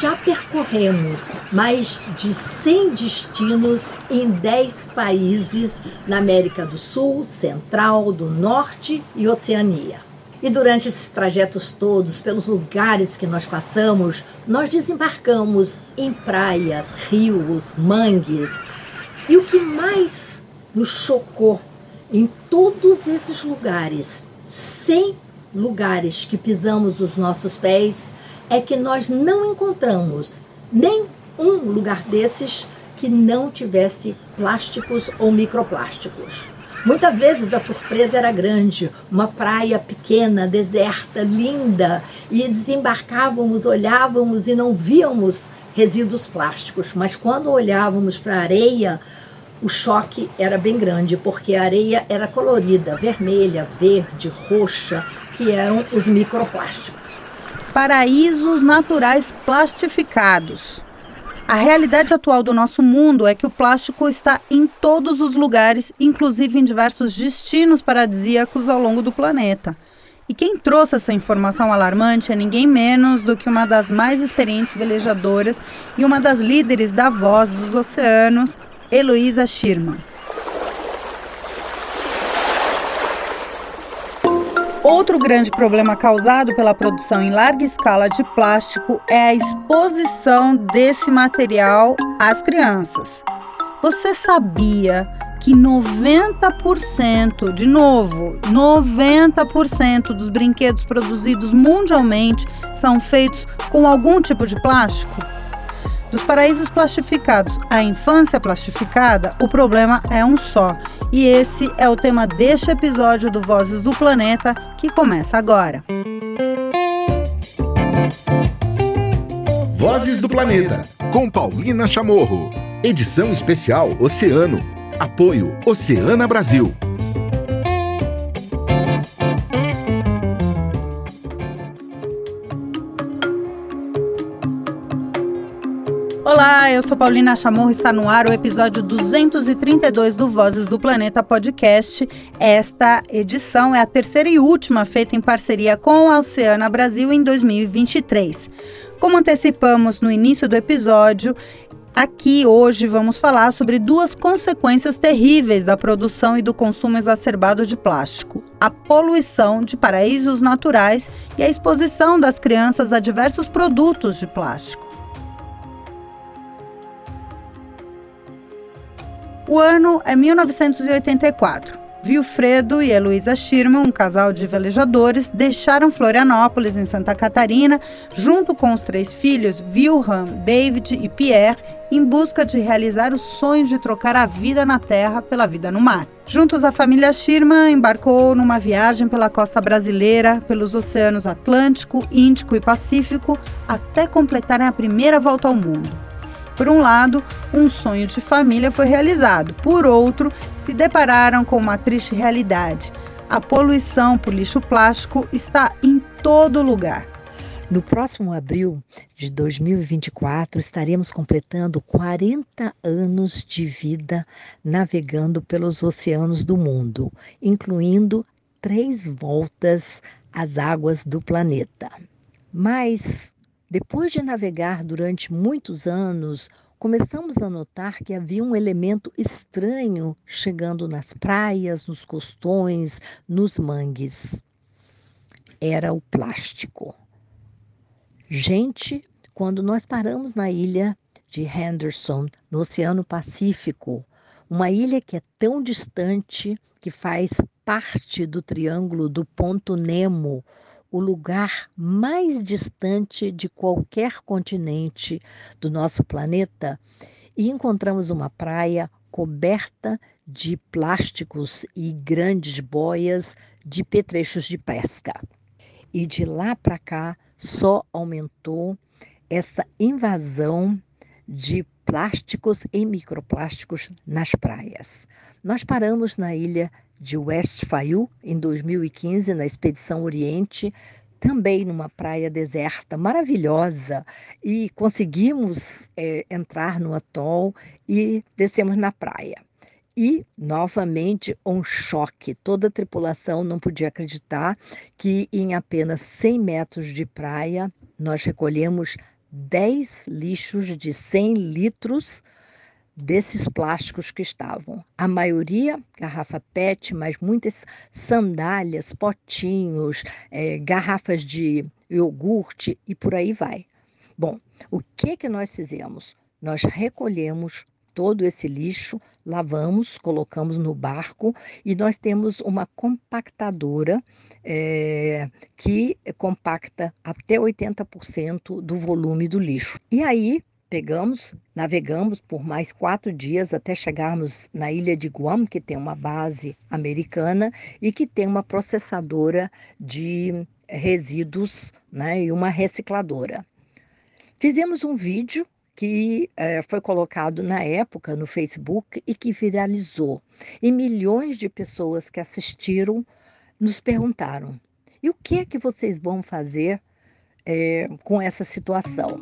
Já percorremos mais de 100 destinos em 10 países na América do Sul, Central, do Norte e Oceania. E durante esses trajetos todos, pelos lugares que nós passamos, nós desembarcamos em praias, rios, mangues. E o que mais nos chocou em todos esses lugares, sem lugares que pisamos os nossos pés, é que nós não encontramos nem um lugar desses que não tivesse plásticos ou microplásticos. Muitas vezes a surpresa era grande, uma praia pequena, deserta, linda, e desembarcávamos, olhávamos e não víamos resíduos plásticos, mas quando olhávamos para a areia, o choque era bem grande, porque a areia era colorida, vermelha, verde, roxa, que eram os microplásticos paraísos naturais plastificados. A realidade atual do nosso mundo é que o plástico está em todos os lugares, inclusive em diversos destinos paradisíacos ao longo do planeta. E quem trouxe essa informação alarmante é ninguém menos do que uma das mais experientes velejadoras e uma das líderes da Voz dos Oceanos, Heloísa Schirman. Outro grande problema causado pela produção em larga escala de plástico é a exposição desse material às crianças. Você sabia que 90%, de novo, 90% dos brinquedos produzidos mundialmente são feitos com algum tipo de plástico? Dos paraísos plastificados à infância plastificada, o problema é um só. E esse é o tema deste episódio do Vozes do Planeta, que começa agora. Vozes do Planeta, com Paulina Chamorro. Edição especial Oceano. Apoio Oceana Brasil. Olá, eu sou Paulina Chamorro, está no ar o episódio 232 do Vozes do Planeta Podcast. Esta edição é a terceira e última feita em parceria com a Oceana Brasil em 2023. Como antecipamos no início do episódio, Aqui hoje vamos falar sobre duas consequências terríveis da produção e do consumo exacerbado de plástico: a poluição de paraísos naturais e a exposição das crianças a diversos produtos de plástico. O ano é 1984. Vilfredo e Heloísa Schirman, um casal de velejadores, deixaram Florianópolis, em Santa Catarina, junto com os três filhos, Wilhelm, David e Pierre, em busca de realizar o sonho de trocar a vida na terra pela vida no mar. Juntos, a família Schirman embarcou numa viagem pela costa brasileira, pelos oceanos Atlântico, Índico e Pacífico, até completarem a primeira volta ao mundo. Por um lado, um sonho de família foi realizado, por outro, se depararam com uma triste realidade. A poluição por lixo plástico está em todo lugar. No próximo abril de 2024, estaremos completando 40 anos de vida navegando pelos oceanos do mundo, incluindo três voltas às águas do planeta. Mas depois de navegar durante muitos anos, começamos a notar que havia um elemento estranho chegando nas praias, nos costões, nos mangues. Era o plástico. Gente, quando nós paramos na ilha de Henderson, no Oceano Pacífico, uma ilha que é tão distante que faz parte do triângulo do Ponto Nemo, o lugar mais distante de qualquer continente do nosso planeta e encontramos uma praia coberta de plásticos e grandes boias de petrechos de pesca. E de lá para cá só aumentou essa invasão de plásticos e microplásticos nas praias. Nós paramos na ilha de West Fayu em 2015 na expedição Oriente, também numa praia deserta maravilhosa e conseguimos é, entrar no atol e descemos na praia. E, novamente, um choque. Toda a tripulação não podia acreditar que em apenas 100 metros de praia nós recolhemos 10 lixos de 100 litros desses plásticos que estavam. A maioria garrafa PET, mas muitas sandálias, potinhos, é, garrafas de iogurte e por aí vai. Bom, o que que nós fizemos? Nós recolhemos todo esse lixo, lavamos, colocamos no barco e nós temos uma compactadora é, que compacta até 80% do volume do lixo. E aí pegamos, navegamos por mais quatro dias até chegarmos na ilha de Guam, que tem uma base americana e que tem uma processadora de resíduos né, e uma recicladora. Fizemos um vídeo que é, foi colocado na época no Facebook e que viralizou. E milhões de pessoas que assistiram nos perguntaram: e o que é que vocês vão fazer é, com essa situação?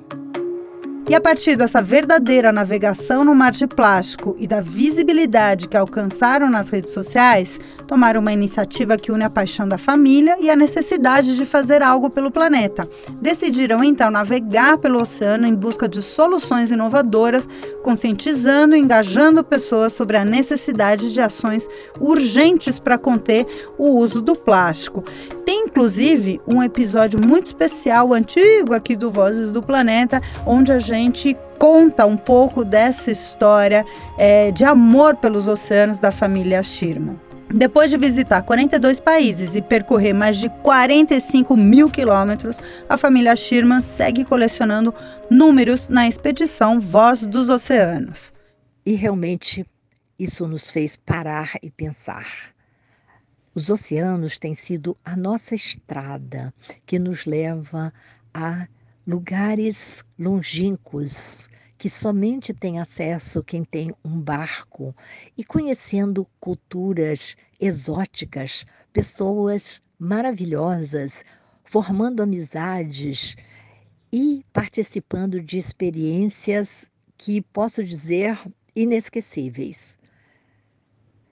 E a partir dessa verdadeira navegação no mar de plástico e da visibilidade que alcançaram nas redes sociais, tomaram uma iniciativa que une a paixão da família e a necessidade de fazer algo pelo planeta. Decidiram então navegar pelo oceano em busca de soluções inovadoras, conscientizando e engajando pessoas sobre a necessidade de ações urgentes para conter o uso do plástico. Tem inclusive um episódio muito especial, antigo aqui do Vozes do Planeta, onde a gente conta um pouco dessa história é, de amor pelos oceanos da família Schirman. Depois de visitar 42 países e percorrer mais de 45 mil quilômetros, a família Schirman segue colecionando números na expedição Voz dos Oceanos. E realmente isso nos fez parar e pensar. Os oceanos têm sido a nossa estrada que nos leva a lugares longínquos que somente tem acesso quem tem um barco e conhecendo culturas exóticas, pessoas maravilhosas, formando amizades e participando de experiências que posso dizer inesquecíveis.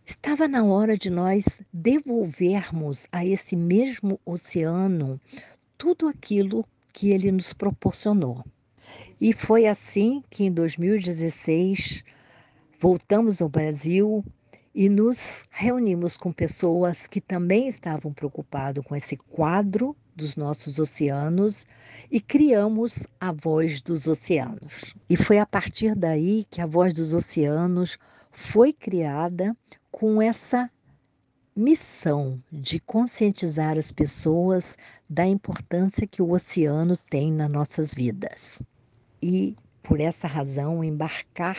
Estava na hora de nós devolvermos a esse mesmo oceano tudo aquilo que ele nos proporcionou. E foi assim que em 2016 voltamos ao Brasil e nos reunimos com pessoas que também estavam preocupadas com esse quadro dos nossos oceanos e criamos a Voz dos Oceanos. E foi a partir daí que a Voz dos Oceanos foi criada com essa missão de conscientizar as pessoas da importância que o oceano tem nas nossas vidas. E por essa razão, embarcar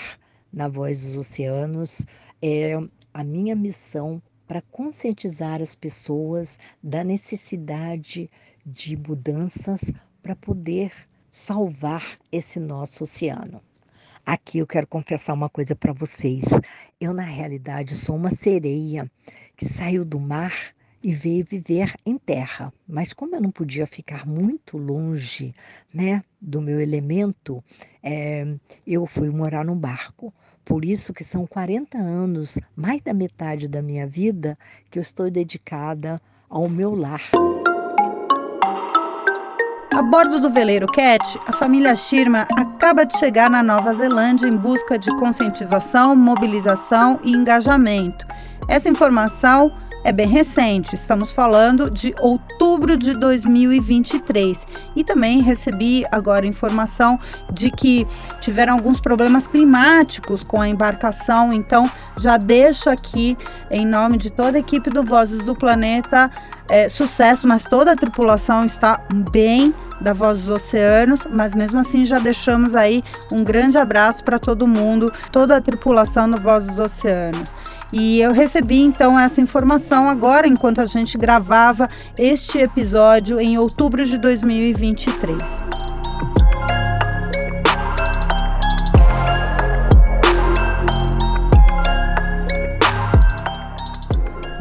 na Voz dos Oceanos é a minha missão para conscientizar as pessoas da necessidade de mudanças para poder salvar esse nosso oceano. Aqui eu quero confessar uma coisa para vocês. Eu, na realidade, sou uma sereia que saiu do mar e veio viver em terra. Mas como eu não podia ficar muito longe, né, do meu elemento, é, eu fui morar num barco. Por isso que são 40 anos, mais da metade da minha vida, que eu estou dedicada ao meu lar. A bordo do veleiro Cat, a família Shirma acaba de chegar na Nova Zelândia em busca de conscientização, mobilização e engajamento. Essa informação é bem recente, estamos falando de outubro de 2023. E também recebi agora informação de que tiveram alguns problemas climáticos com a embarcação, então já deixo aqui, em nome de toda a equipe do Vozes do Planeta, é, sucesso, mas toda a tripulação está bem da Voz dos Oceanos, mas mesmo assim já deixamos aí um grande abraço para todo mundo, toda a tripulação do Voz dos Oceanos. E eu recebi então essa informação agora, enquanto a gente gravava este episódio em outubro de 2023.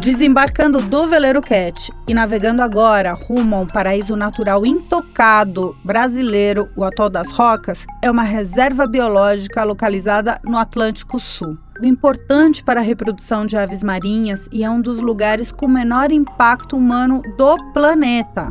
Desembarcando do veleiro Cat e navegando agora rumo a um paraíso natural intocado brasileiro, o Atol das Rocas, é uma reserva biológica localizada no Atlântico Sul importante para a reprodução de aves marinhas e é um dos lugares com menor impacto humano do planeta.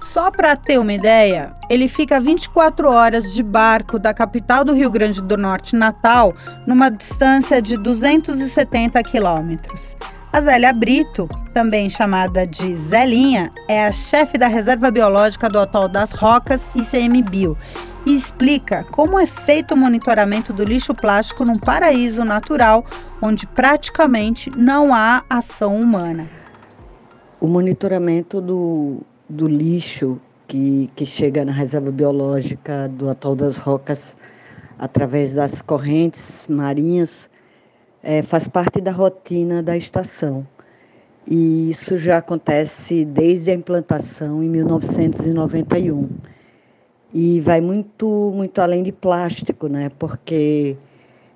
Só para ter uma ideia, ele fica 24 horas de barco da capital do Rio Grande do Norte, Natal, numa distância de 270 quilômetros. A Zélia Brito, também chamada de Zelinha, é a chefe da Reserva Biológica do Atol das Rocas, ICMBio, e explica como é feito o monitoramento do lixo plástico num paraíso natural onde praticamente não há ação humana. O monitoramento do, do lixo que, que chega na reserva biológica do Atol das Rocas através das correntes marinhas é, faz parte da rotina da estação. E isso já acontece desde a implantação em 1991. E vai muito, muito além de plástico, né? Porque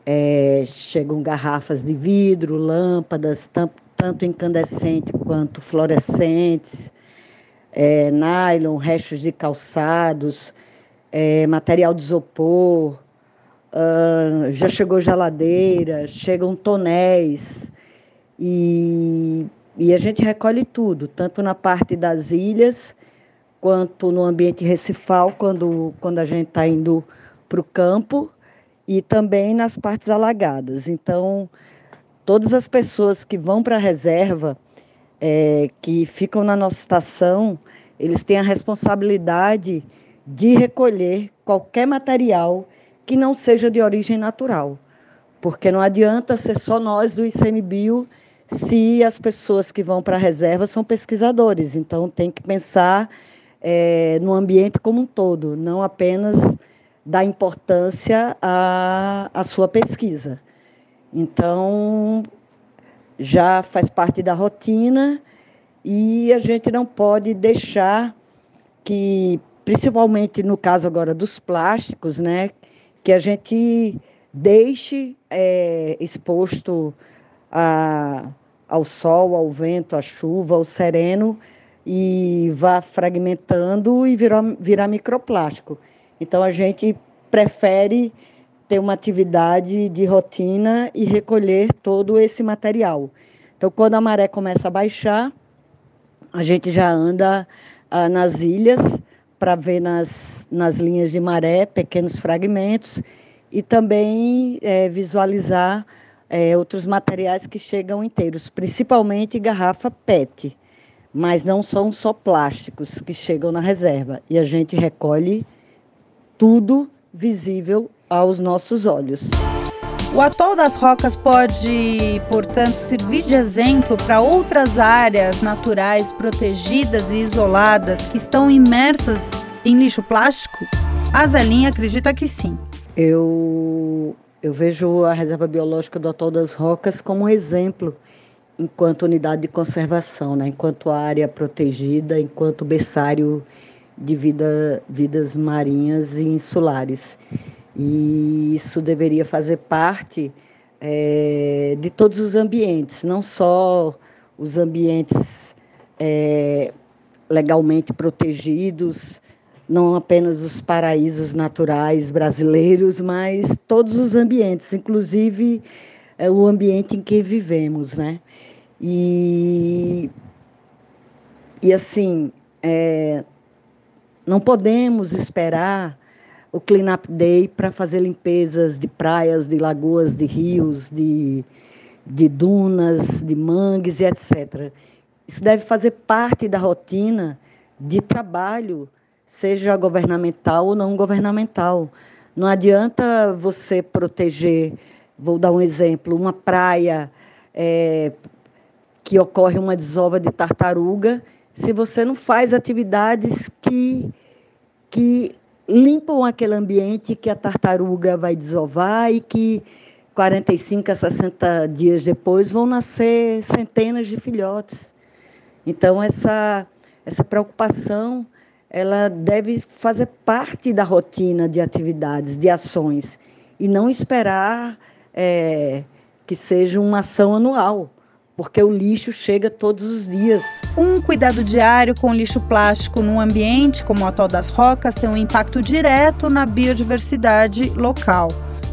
é, chegam garrafas de vidro, lâmpadas, tanto incandescentes quanto fluorescentes, é, nylon, restos de calçados, é, material de isopor, já chegou geladeira, chegam tonéis, e, e a gente recolhe tudo, tanto na parte das ilhas, quanto no ambiente recifal, quando, quando a gente está indo para o campo, e também nas partes alagadas. Então, todas as pessoas que vão para a reserva, é, que ficam na nossa estação, eles têm a responsabilidade de recolher qualquer material que não seja de origem natural. Porque não adianta ser só nós do ICMBio se as pessoas que vão para a reserva são pesquisadores. Então, tem que pensar é, no ambiente como um todo, não apenas dar importância à, à sua pesquisa. Então, já faz parte da rotina e a gente não pode deixar que, principalmente no caso agora dos plásticos, né, que a gente deixe é, exposto a, ao sol, ao vento, à chuva, ao sereno e vá fragmentando e virar, microplástico. Então a gente prefere ter uma atividade de rotina e recolher todo esse material. Então, quando a maré começa a baixar, a gente já anda ah, nas ilhas para ver nas, nas linhas de maré pequenos fragmentos e também é, visualizar é, outros materiais que chegam inteiros, principalmente garrafa PET, mas não são só plásticos que chegam na reserva. E a gente recolhe tudo visível aos nossos olhos. O atol das rocas pode, portanto, servir de exemplo para outras áreas naturais protegidas e isoladas que estão imersas em lixo plástico? A Zelinha acredita que sim. Eu, eu vejo a Reserva Biológica do Atol das Rocas como um exemplo enquanto unidade de conservação, né? enquanto área protegida, enquanto berçário de vida, vidas marinhas e insulares. E isso deveria fazer parte é, de todos os ambientes, não só os ambientes é, legalmente protegidos, não apenas os paraísos naturais brasileiros, mas todos os ambientes, inclusive é, o ambiente em que vivemos, né? E, e assim, é, não podemos esperar o Clean Up Day para fazer limpezas de praias, de lagoas, de rios, de, de dunas, de mangues e etc. Isso deve fazer parte da rotina de trabalho, seja governamental ou não governamental. Não adianta você proteger, vou dar um exemplo, uma praia é, que ocorre uma desova de tartaruga se você não faz atividades que, que limpam aquele ambiente que a tartaruga vai desovar e que 45 a 60 dias depois vão nascer centenas de filhotes. Então essa essa preocupação ela deve fazer parte da rotina de atividades, de ações e não esperar é, que seja uma ação anual porque o lixo chega todos os dias. Um cuidado diário com lixo plástico num ambiente como o Atol das Rocas tem um impacto direto na biodiversidade local.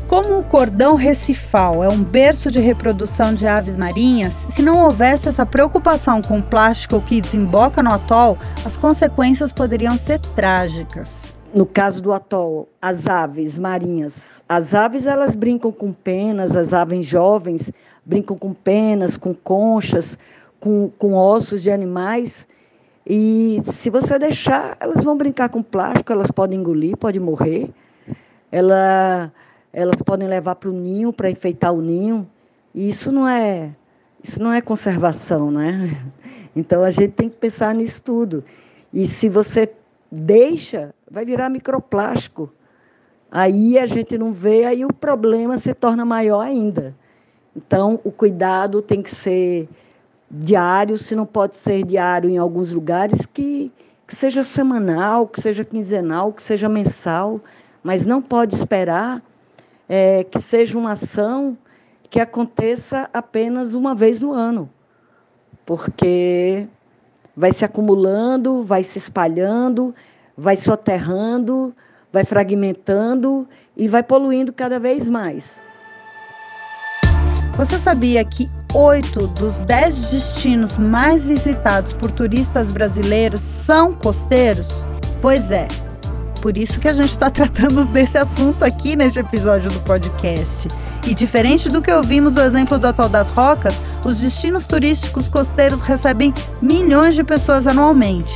Como o cordão recifal é um berço de reprodução de aves marinhas, se não houvesse essa preocupação com o plástico que desemboca no atol, as consequências poderiam ser trágicas. No caso do atol, as aves marinhas, as aves elas brincam com penas, as aves jovens brincam com penas, com conchas, com, com ossos de animais. E se você deixar, elas vão brincar com plástico, elas podem engolir, podem morrer. Ela elas podem levar para o ninho para enfeitar o ninho. E isso não é isso não é conservação, né? Então a gente tem que pensar nisso tudo. E se você deixa, vai virar microplástico. Aí a gente não vê, aí o problema se torna maior ainda. Então o cuidado tem que ser diário, se não pode ser diário em alguns lugares, que, que seja semanal, que seja quinzenal, que seja mensal, mas não pode esperar é, que seja uma ação que aconteça apenas uma vez no ano, porque vai se acumulando, vai se espalhando, vai soterrando, vai fragmentando e vai poluindo cada vez mais. Você sabia que oito dos dez destinos mais visitados por turistas brasileiros são costeiros? Pois é, por isso que a gente está tratando desse assunto aqui neste episódio do podcast. E diferente do que ouvimos do exemplo do Atol das Rocas, os destinos turísticos costeiros recebem milhões de pessoas anualmente.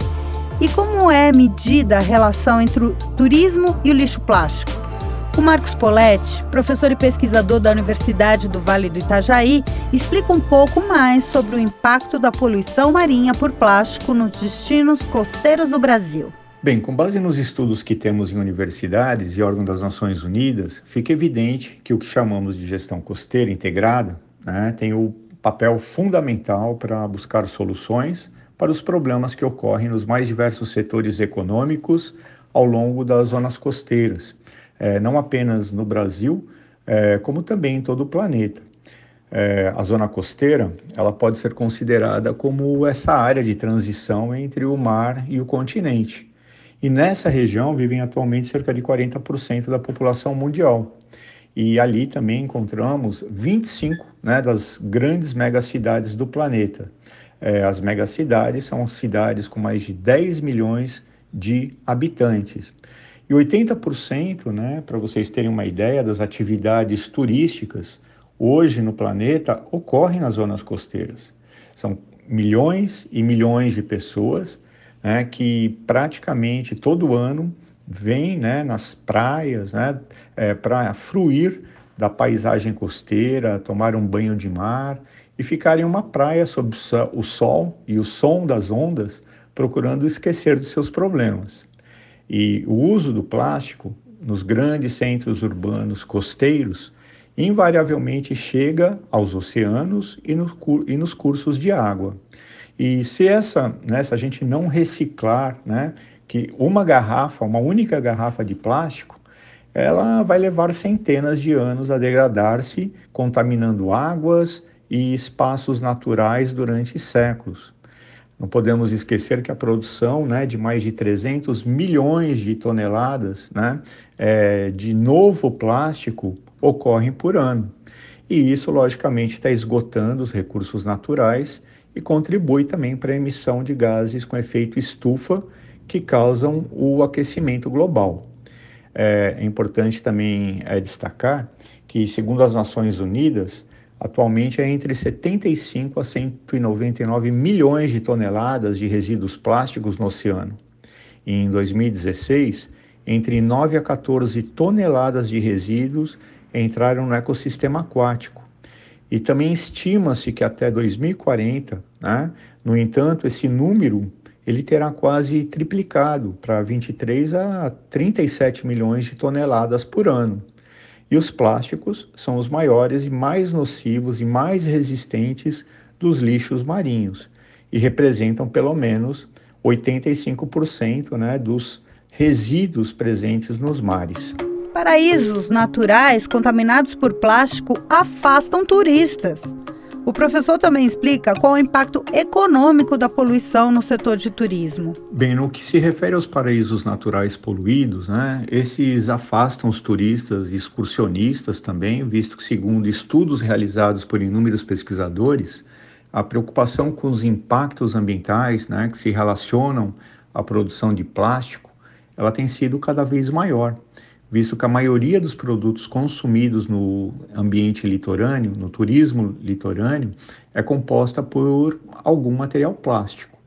E como é medida a relação entre o turismo e o lixo plástico? O Marcos Poletti, professor e pesquisador da Universidade do Vale do Itajaí, explica um pouco mais sobre o impacto da poluição marinha por plástico nos destinos costeiros do Brasil. Bem, com base nos estudos que temos em universidades e órgãos das Nações Unidas, fica evidente que o que chamamos de gestão costeira integrada né, tem o papel fundamental para buscar soluções para os problemas que ocorrem nos mais diversos setores econômicos ao longo das zonas costeiras, é, não apenas no Brasil, é, como também em todo o planeta. É, a zona costeira ela pode ser considerada como essa área de transição entre o mar e o continente e nessa região vivem atualmente cerca de 40% da população mundial. E ali também encontramos 25 né, das grandes megacidades do planeta. É, as megacidades são cidades com mais de 10 milhões de habitantes. E 80%, né, para vocês terem uma ideia, das atividades turísticas hoje no planeta ocorrem nas zonas costeiras. São milhões e milhões de pessoas né, que praticamente todo ano vem né, nas praias né, é, para fruir da paisagem costeira, tomar um banho de mar e ficar em uma praia sob o sol e o som das ondas, procurando esquecer dos seus problemas. E o uso do plástico nos grandes centros urbanos costeiros invariavelmente chega aos oceanos e, e nos cursos de água. E se essa, né, se a gente não reciclar, né, que uma garrafa, uma única garrafa de plástico, ela vai levar centenas de anos a degradar-se, contaminando águas e espaços naturais durante séculos. Não podemos esquecer que a produção né, de mais de 300 milhões de toneladas né, é, de novo plástico ocorre por ano. E isso, logicamente, está esgotando os recursos naturais e contribui também para a emissão de gases com efeito estufa que causam o aquecimento global. É, é importante também é, destacar que, segundo as Nações Unidas, atualmente é entre 75 a 199 milhões de toneladas de resíduos plásticos no oceano. E em 2016, entre 9 a 14 toneladas de resíduos entraram no ecossistema aquático, e também estima-se que até 2040, né, no entanto, esse número ele terá quase triplicado para 23 a 37 milhões de toneladas por ano. E os plásticos são os maiores e mais nocivos e mais resistentes dos lixos marinhos e representam pelo menos 85% né, dos resíduos presentes nos mares. Paraísos naturais contaminados por plástico afastam turistas. O professor também explica qual é o impacto econômico da poluição no setor de turismo. Bem, no que se refere aos paraísos naturais poluídos, né, esses afastam os turistas e excursionistas também, visto que, segundo estudos realizados por inúmeros pesquisadores, a preocupação com os impactos ambientais né, que se relacionam à produção de plástico, ela tem sido cada vez maior visto que a maioria dos produtos consumidos no ambiente litorâneo, no turismo litorâneo, é composta por algum material plástico.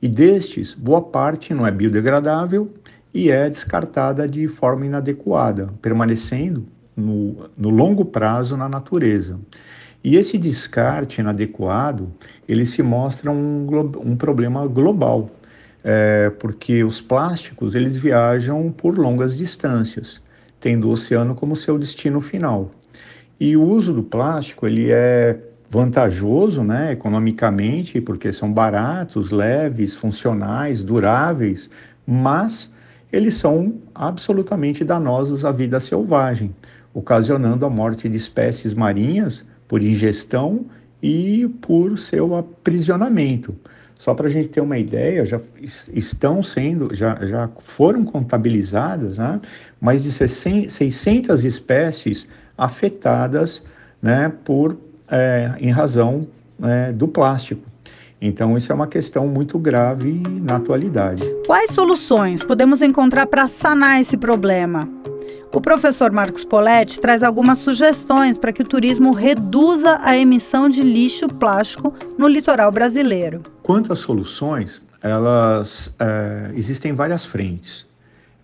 E destes, boa parte não é biodegradável e é descartada de forma inadequada, permanecendo no, no longo prazo na natureza. E esse descarte inadequado, ele se mostra um, um problema global, é, porque os plásticos eles viajam por longas distâncias tendo o oceano como seu destino final. E o uso do plástico ele é vantajoso, né, economicamente, porque são baratos, leves, funcionais, duráveis, mas eles são absolutamente danosos à vida selvagem, ocasionando a morte de espécies marinhas por ingestão e por seu aprisionamento. Só para a gente ter uma ideia, já estão sendo, já, já foram contabilizadas né, mais de 600 espécies afetadas né, por, é, em razão é, do plástico. Então, isso é uma questão muito grave na atualidade. Quais soluções podemos encontrar para sanar esse problema? O professor Marcos Poletti traz algumas sugestões para que o turismo reduza a emissão de lixo plástico no litoral brasileiro. Quanto às soluções, elas é, existem várias frentes.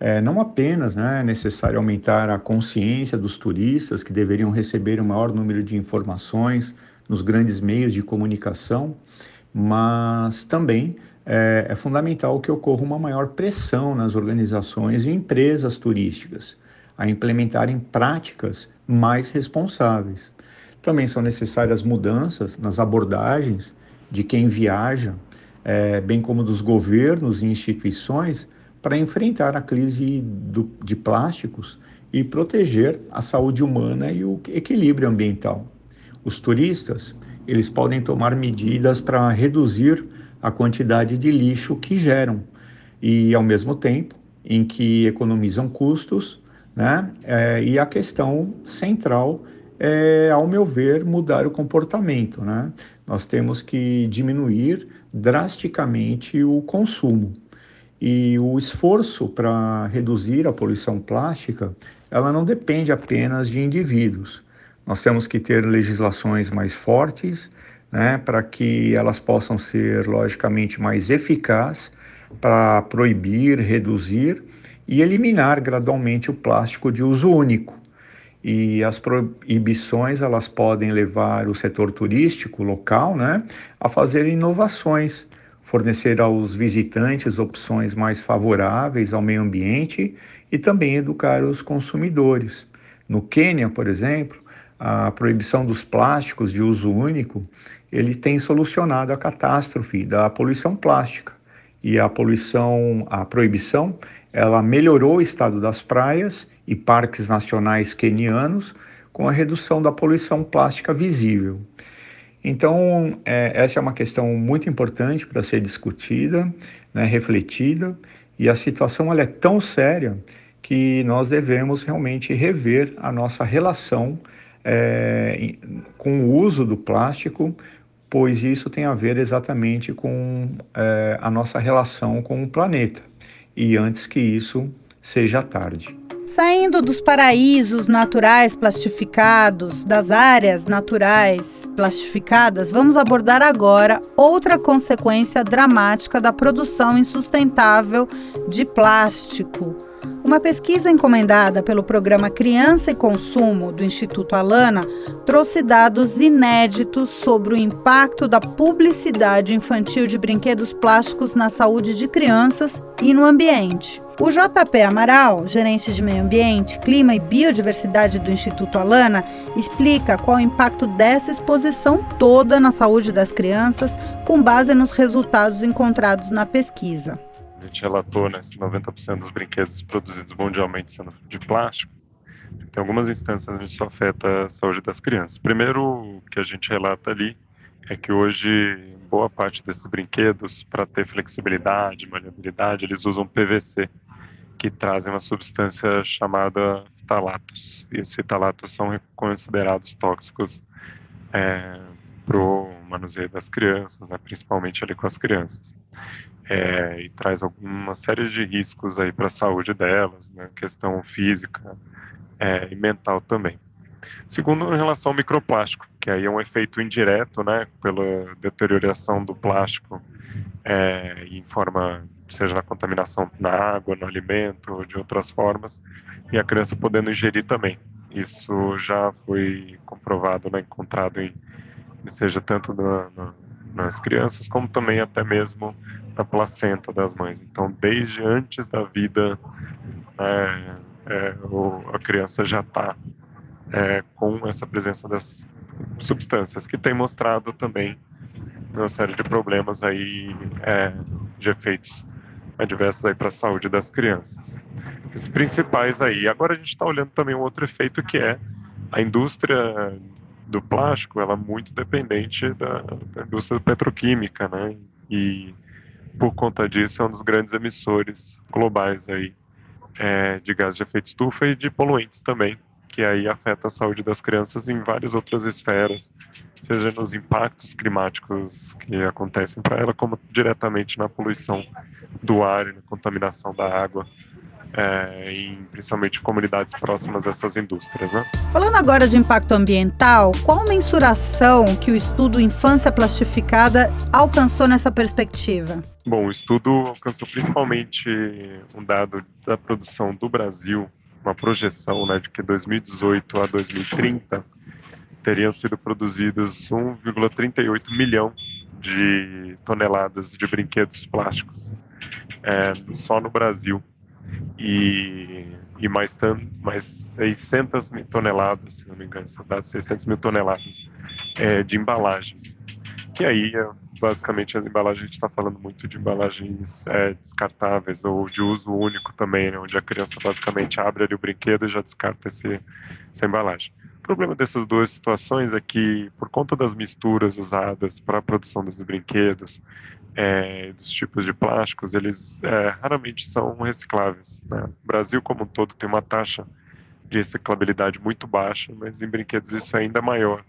É, não apenas né, é necessário aumentar a consciência dos turistas que deveriam receber o maior número de informações nos grandes meios de comunicação, mas também é, é fundamental que ocorra uma maior pressão nas organizações e empresas turísticas a implementarem práticas mais responsáveis. Também são necessárias mudanças nas abordagens de quem viaja, é, bem como dos governos e instituições, para enfrentar a crise do, de plásticos e proteger a saúde humana e o equilíbrio ambiental. Os turistas, eles podem tomar medidas para reduzir a quantidade de lixo que geram e, ao mesmo tempo, em que economizam custos, né? É, e a questão central é, ao meu ver, mudar o comportamento. Né? Nós temos que diminuir drasticamente o consumo. E o esforço para reduzir a poluição plástica, ela não depende apenas de indivíduos. Nós temos que ter legislações mais fortes, né, para que elas possam ser logicamente mais eficazes para proibir, reduzir e eliminar gradualmente o plástico de uso único. E as proibições elas podem levar o setor turístico local, né, a fazer inovações, fornecer aos visitantes opções mais favoráveis ao meio ambiente e também educar os consumidores. No Quênia, por exemplo, a proibição dos plásticos de uso único, ele tem solucionado a catástrofe da poluição plástica. E a poluição, a proibição, ela melhorou o estado das praias e parques nacionais quenianos com a redução da poluição plástica visível. Então, é, essa é uma questão muito importante para ser discutida, né, refletida, e a situação ela é tão séria que nós devemos realmente rever a nossa relação é, com o uso do plástico, pois isso tem a ver exatamente com é, a nossa relação com o planeta e antes que isso seja tarde. Saindo dos paraísos naturais plastificados, das áreas naturais plastificadas, vamos abordar agora outra consequência dramática da produção insustentável de plástico. Uma pesquisa encomendada pelo programa Criança e Consumo do Instituto Alana trouxe dados inéditos sobre o impacto da publicidade infantil de brinquedos plásticos na saúde de crianças e no ambiente. O JP Amaral, gerente de Meio Ambiente, Clima e Biodiversidade do Instituto Alana, explica qual o impacto dessa exposição toda na saúde das crianças, com base nos resultados encontrados na pesquisa. Gente relatou né, 90% dos brinquedos produzidos mundialmente sendo de plástico. Tem algumas instâncias onde isso afeta a saúde das crianças. Primeiro, que a gente relata ali é que hoje boa parte desses brinquedos, para ter flexibilidade, maleabilidade, eles usam PVC, que trazem uma substância chamada fitalatos. E esses fitalatos são considerados tóxicos é, para o manuseio das crianças, né, principalmente ali com as crianças. É, e traz alguma série de riscos aí para a saúde delas, né, questão física é, e mental também. Segundo, em relação ao microplástico, que aí é um efeito indireto, né, pela deterioração do plástico é, em forma, seja na contaminação na água, no alimento, ou de outras formas, e a criança podendo ingerir também. Isso já foi comprovado, né, encontrado em, seja tanto na, na, nas crianças, como também até mesmo na placenta das mães. Então, desde antes da vida, é, é, o, a criança já está é, com essa presença das substâncias, que tem mostrado também uma série de problemas aí, é, de efeitos adversos aí para a saúde das crianças. Os principais aí. Agora a gente está olhando também um outro efeito que é a indústria do plástico, ela é muito dependente da, da indústria petroquímica, né? E por conta disso é um dos grandes emissores globais aí é, de gás de efeito estufa e de poluentes também, que aí afeta a saúde das crianças em várias outras esferas, seja nos impactos climáticos que acontecem para ela, como diretamente na poluição do ar e na contaminação da água. É, em principalmente comunidades próximas a essas indústrias. Né? Falando agora de impacto ambiental, qual a mensuração que o estudo Infância Plastificada alcançou nessa perspectiva? Bom, o estudo alcançou principalmente um dado da produção do Brasil uma projeção né, de que 2018 a 2030 teriam sido produzidos 1,38 milhão de toneladas de brinquedos plásticos é, só no Brasil e, e mais, tanto, mais 600 mil toneladas, se não me engano, são dados 600 mil toneladas é, de embalagens. Que aí é basicamente as embalagens, a gente está falando muito de embalagens é, descartáveis ou de uso único também, né, onde a criança basicamente abre ali o brinquedo e já descarta esse, essa embalagem. Problema dessas duas situações é que, por conta das misturas usadas para a produção desses brinquedos, é, dos tipos de plásticos, eles é, raramente são recicláveis. Né? O Brasil, como um todo, tem uma taxa de reciclabilidade muito baixa, mas em brinquedos isso é ainda maior.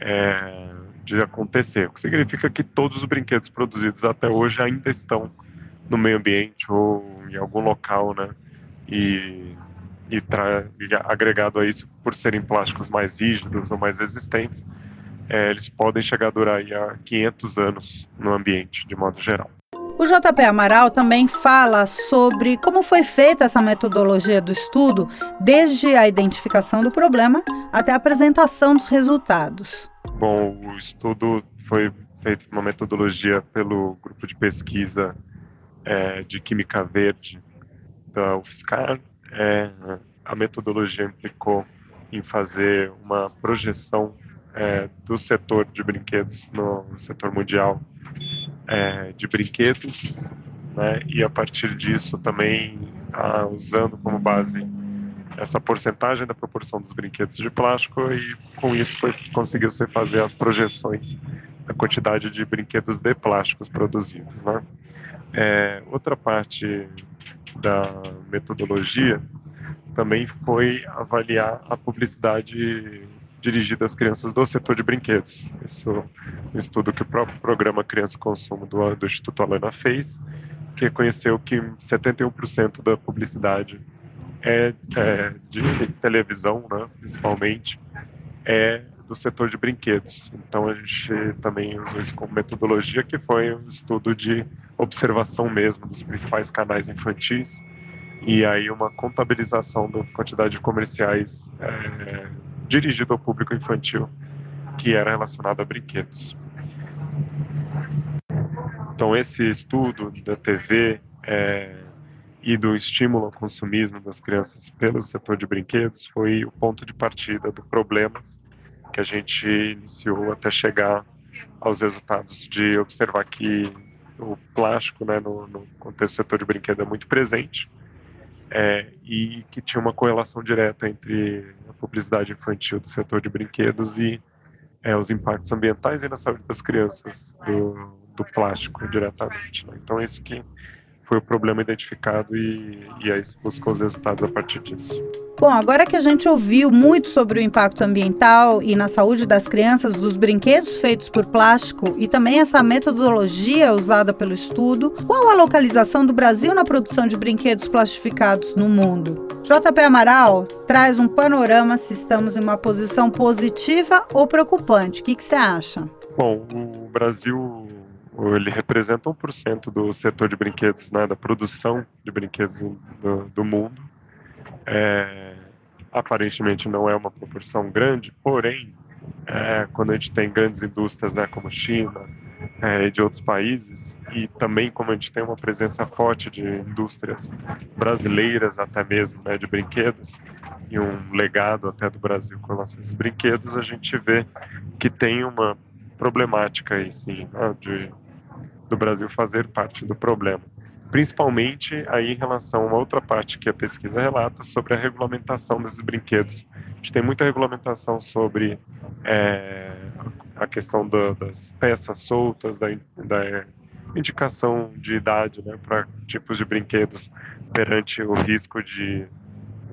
É, de acontecer, o que significa que todos os brinquedos produzidos até hoje ainda estão no meio ambiente ou em algum local, né? E, e, e agregado a isso, por serem plásticos mais rígidos ou mais resistentes, é, eles podem chegar a durar a 500 anos no ambiente, de modo geral. O JP Amaral também fala sobre como foi feita essa metodologia do estudo, desde a identificação do problema até a apresentação dos resultados. Bom, o estudo foi feito uma metodologia pelo grupo de pesquisa é, de Química Verde da UFSCar. É, a metodologia implicou em fazer uma projeção é, do setor de brinquedos no setor mundial é, de brinquedos, né, e a partir disso também usando como base essa porcentagem da proporção dos brinquedos de plástico e com isso foi, conseguiu-se fazer as projeções da quantidade de brinquedos de plásticos produzidos. Né? É, outra parte da metodologia também foi avaliar a publicidade dirigida às crianças do setor de brinquedos. Isso é um estudo que o próprio programa Criança e Consumo do, do Instituto Alana fez, que reconheceu que 71% da publicidade é, é de televisão, né, principalmente, é do setor de brinquedos. Então a gente também usou isso como metodologia, que foi um estudo de observação mesmo dos principais canais infantis e aí uma contabilização da quantidade de comerciais é, dirigido ao público infantil que era relacionado a brinquedos. Então esse estudo da TV é, e do estímulo ao consumismo das crianças pelo setor de brinquedos foi o ponto de partida do problema que a gente iniciou até chegar aos resultados de observar que o plástico, né, no, no contexto do setor de brinquedo é muito presente é, e que tinha uma correlação direta entre a publicidade infantil do setor de brinquedos e é, os impactos ambientais e na saúde das crianças do, do plástico diretamente. Né? Então, é isso que foi o problema identificado e, e aí se buscou os resultados a partir disso. Bom, agora que a gente ouviu muito sobre o impacto ambiental e na saúde das crianças dos brinquedos feitos por plástico e também essa metodologia usada pelo estudo, qual a localização do Brasil na produção de brinquedos plastificados no mundo? JP Amaral traz um panorama se estamos em uma posição positiva ou preocupante. O que, que você acha? Bom, o Brasil ele representa 1% do setor de brinquedos, né, da produção de brinquedos do, do mundo. É, aparentemente não é uma proporção grande, porém, é, quando a gente tem grandes indústrias né, como China é, e de outros países, e também como a gente tem uma presença forte de indústrias brasileiras até mesmo, né, de brinquedos, e um legado até do Brasil com relação a esses brinquedos, a gente vê que tem uma problemática aí sim, né, de do Brasil fazer parte do problema. Principalmente aí em relação a uma outra parte que a pesquisa relata sobre a regulamentação desses brinquedos. A gente tem muita regulamentação sobre é, a questão do, das peças soltas, da, da indicação de idade né, para tipos de brinquedos perante o risco de,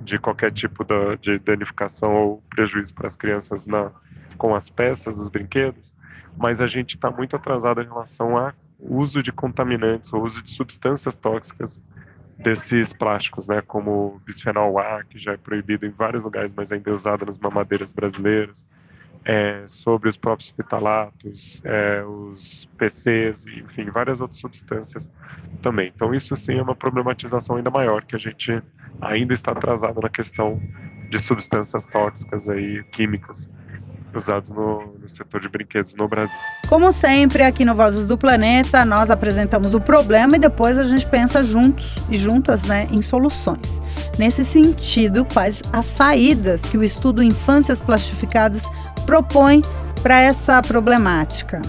de qualquer tipo de, de danificação ou prejuízo para as crianças na, com as peças dos brinquedos, mas a gente está muito atrasado em relação a uso de contaminantes, o uso de substâncias tóxicas desses plásticos, né, como bisfenol A, que já é proibido em vários lugares, mas ainda é usado nas mamadeiras brasileiras, é, sobre os próprios fitalatos, é, os PCs, enfim, várias outras substâncias também. Então isso sim é uma problematização ainda maior, que a gente ainda está atrasado na questão de substâncias tóxicas aí, químicas, usados no, no, setor de brinquedos no Brasil. Como sempre, aqui no Vozes do Planeta, nós apresentamos o problema e depois a gente pensa juntos e juntas né, em soluções. Nesse sentido, quais as saídas que o estudo Infâncias Plastificadas propõe para essa problemática?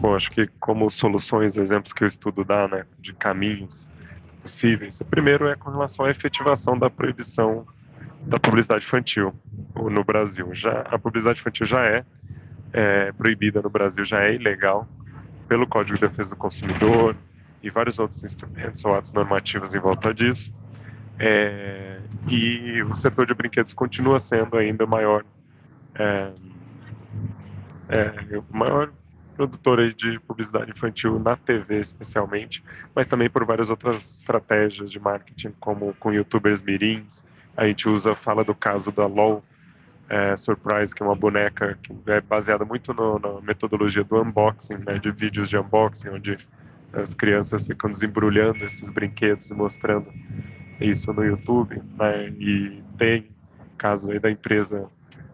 Bom, acho que como soluções, exemplos que o estudo dá, né, de caminhos possíveis, o primeiro é com relação à efetivação da proibição da publicidade infantil no Brasil. Já a publicidade infantil já é, é, proibida no Brasil, já é ilegal pelo Código de Defesa do Consumidor e vários outros instrumentos ou atos normativos em volta disso. É, e o setor de brinquedos continua sendo ainda maior, é, é, maior produtor de publicidade infantil na TV especialmente, mas também por várias outras estratégias de marketing, como com youtubers mirins, a gente usa, fala do caso da LOL é, Surprise, que é uma boneca que é baseada muito no, na metodologia do unboxing, né, de vídeos de unboxing, onde as crianças ficam desembrulhando esses brinquedos e mostrando isso no YouTube, né, e tem caso aí da empresa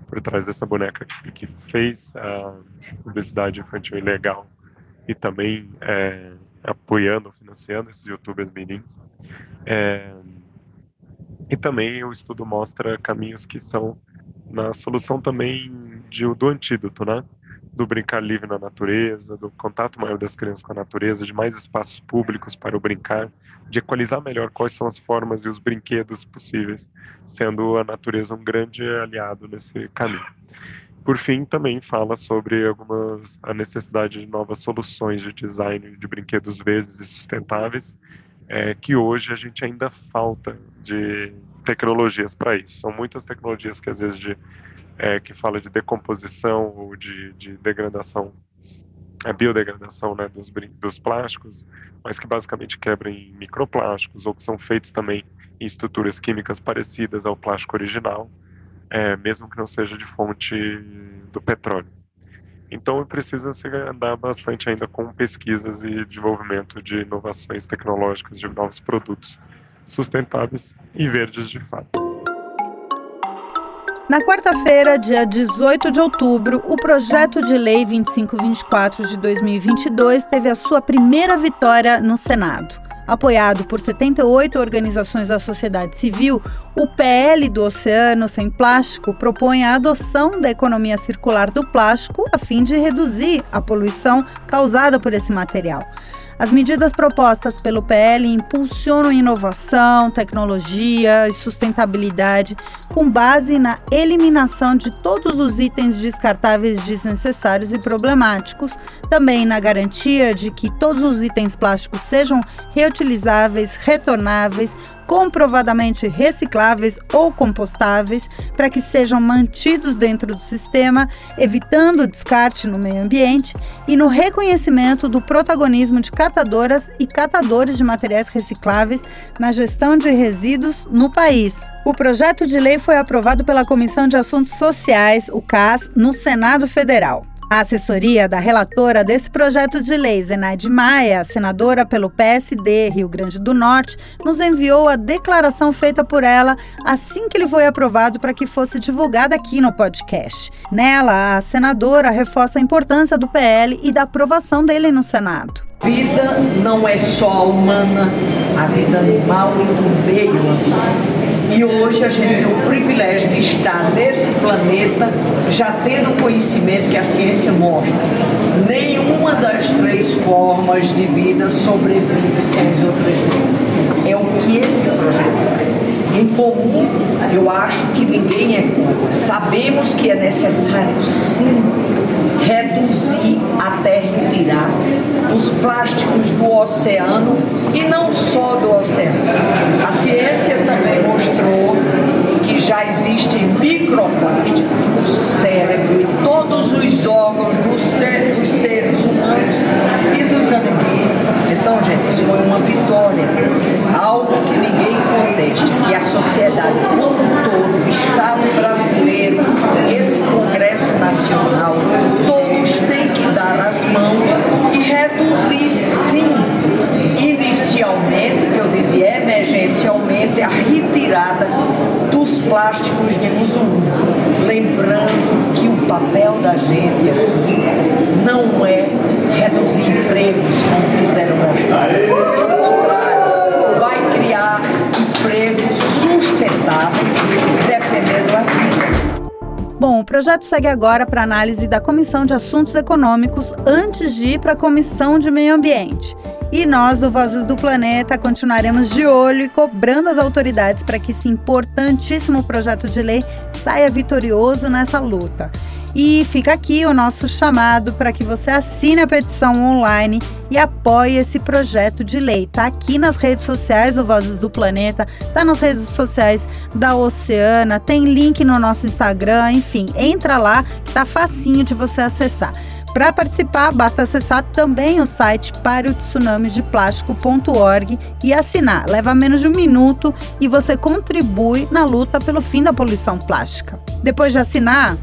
por trás dessa boneca que, que fez a publicidade infantil ilegal e também é, apoiando, financiando esses youtubers menins. É, e também o estudo mostra caminhos que são na solução também de, do antídoto, né? Do brincar livre na natureza, do contato maior das crianças com a natureza, de mais espaços públicos para o brincar, de equalizar melhor quais são as formas e os brinquedos possíveis, sendo a natureza um grande aliado nesse caminho. Por fim, também fala sobre algumas a necessidade de novas soluções de design de brinquedos verdes e sustentáveis é, que hoje a gente ainda falta de tecnologias para isso. São muitas tecnologias que às vezes de, é, que fala de decomposição ou de, de degradação, a biodegradação né, dos, dos plásticos, mas que basicamente quebram em microplásticos ou que são feitos também em estruturas químicas parecidas ao plástico original, é, mesmo que não seja de fonte do petróleo. Então precisa se andar bastante ainda com pesquisas e desenvolvimento de inovações tecnológicas, de novos produtos sustentáveis e verdes de fato. Na quarta-feira, dia 18 de outubro, o projeto de lei 2524 de 2022 teve a sua primeira vitória no Senado. Apoiado por 78 organizações da sociedade civil, o PL do Oceano Sem Plástico propõe a adoção da economia circular do plástico a fim de reduzir a poluição causada por esse material. As medidas propostas pelo PL impulsionam inovação, tecnologia e sustentabilidade com base na eliminação de todos os itens descartáveis desnecessários e problemáticos, também na garantia de que todos os itens plásticos sejam reutilizáveis, retornáveis comprovadamente recicláveis ou compostáveis para que sejam mantidos dentro do sistema, evitando o descarte no meio ambiente e no reconhecimento do protagonismo de catadoras e catadores de materiais recicláveis na gestão de resíduos no país. O projeto de lei foi aprovado pela Comissão de Assuntos Sociais, o CAS, no Senado Federal. A assessoria da relatora desse projeto de lei, Zenaide Maia, senadora pelo PSD Rio Grande do Norte, nos enviou a declaração feita por ela assim que ele foi aprovado para que fosse divulgada aqui no podcast. Nela, a senadora reforça a importância do PL e da aprovação dele no Senado. Vida não é só humana, a vida animal e do meio ambiente. E hoje a gente tem o privilégio de estar nesse planeta já tendo conhecimento que a ciência mostra. Nenhuma das três formas de vida sobrevive sem as outras duas. É o que esse projeto faz. Em comum, eu acho que ninguém é contra. Sabemos que é necessário, sim, reduzir até retirar os plásticos do oceano e não só do oceano. A ciência também mostrou que já existem microplásticos no cérebro e todos os órgãos do ser, dos seres humanos e dos animais. Então, gente, isso foi uma vitória. Algo que ninguém conteste, que a sociedade como um todo, o Estado brasileiro, esse Congresso Nacional, todos têm que dar as mãos e reduzir sim, inicialmente, que eu dizia emergencialmente, a retirada dos plásticos de uso único. Lembrando que o papel da gente aqui não é reduzir empregos, como quiseram mostrar. Pelo contrário, vai criar empregos sustentáveis, defendendo a vida. Bom, o projeto segue agora para análise da Comissão de Assuntos Econômicos antes de ir para a Comissão de Meio Ambiente. E nós, do Vozes do Planeta, continuaremos de olho e cobrando as autoridades para que esse importantíssimo projeto de lei saia vitorioso nessa luta. E fica aqui o nosso chamado para que você assine a petição online e apoie esse projeto de lei. Tá aqui nas redes sociais do Vozes do Planeta, tá nas redes sociais da Oceana, tem link no nosso Instagram, enfim, entra lá que tá facinho de você acessar. Para participar, basta acessar também o site plástico.org e assinar. Leva menos de um minuto e você contribui na luta pelo fim da poluição plástica. Depois de assinar,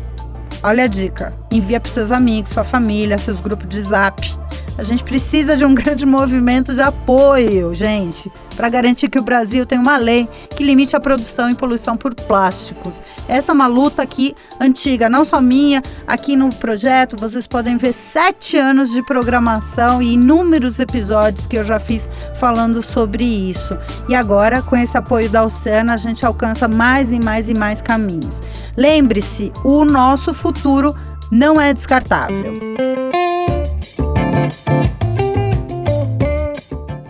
olha a dica: envia para seus amigos, sua família, seus grupos de zap. A gente precisa de um grande movimento de apoio, gente, para garantir que o Brasil tenha uma lei que limite a produção e poluição por plásticos. Essa é uma luta aqui antiga, não só minha. Aqui no projeto vocês podem ver sete anos de programação e inúmeros episódios que eu já fiz falando sobre isso. E agora, com esse apoio da Oceana, a gente alcança mais e mais e mais caminhos. Lembre-se, o nosso futuro não é descartável.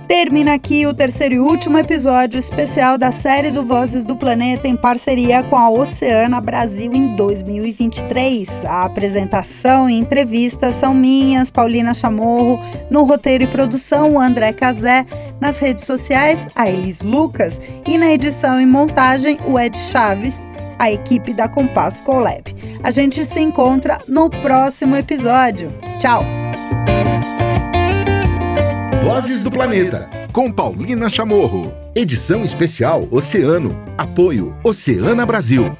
Termina aqui o terceiro e último episódio especial da série do Vozes do Planeta em parceria com a Oceana Brasil em 2023. A apresentação e entrevistas são minhas, Paulina Chamorro, no roteiro e produção André Cazé, nas redes sociais a Elis Lucas e na edição e montagem o Ed Chaves, a equipe da Compass Colab. A gente se encontra no próximo episódio. Tchau! Vozes do Planeta, com Paulina Chamorro. Edição especial Oceano. Apoio Oceana Brasil.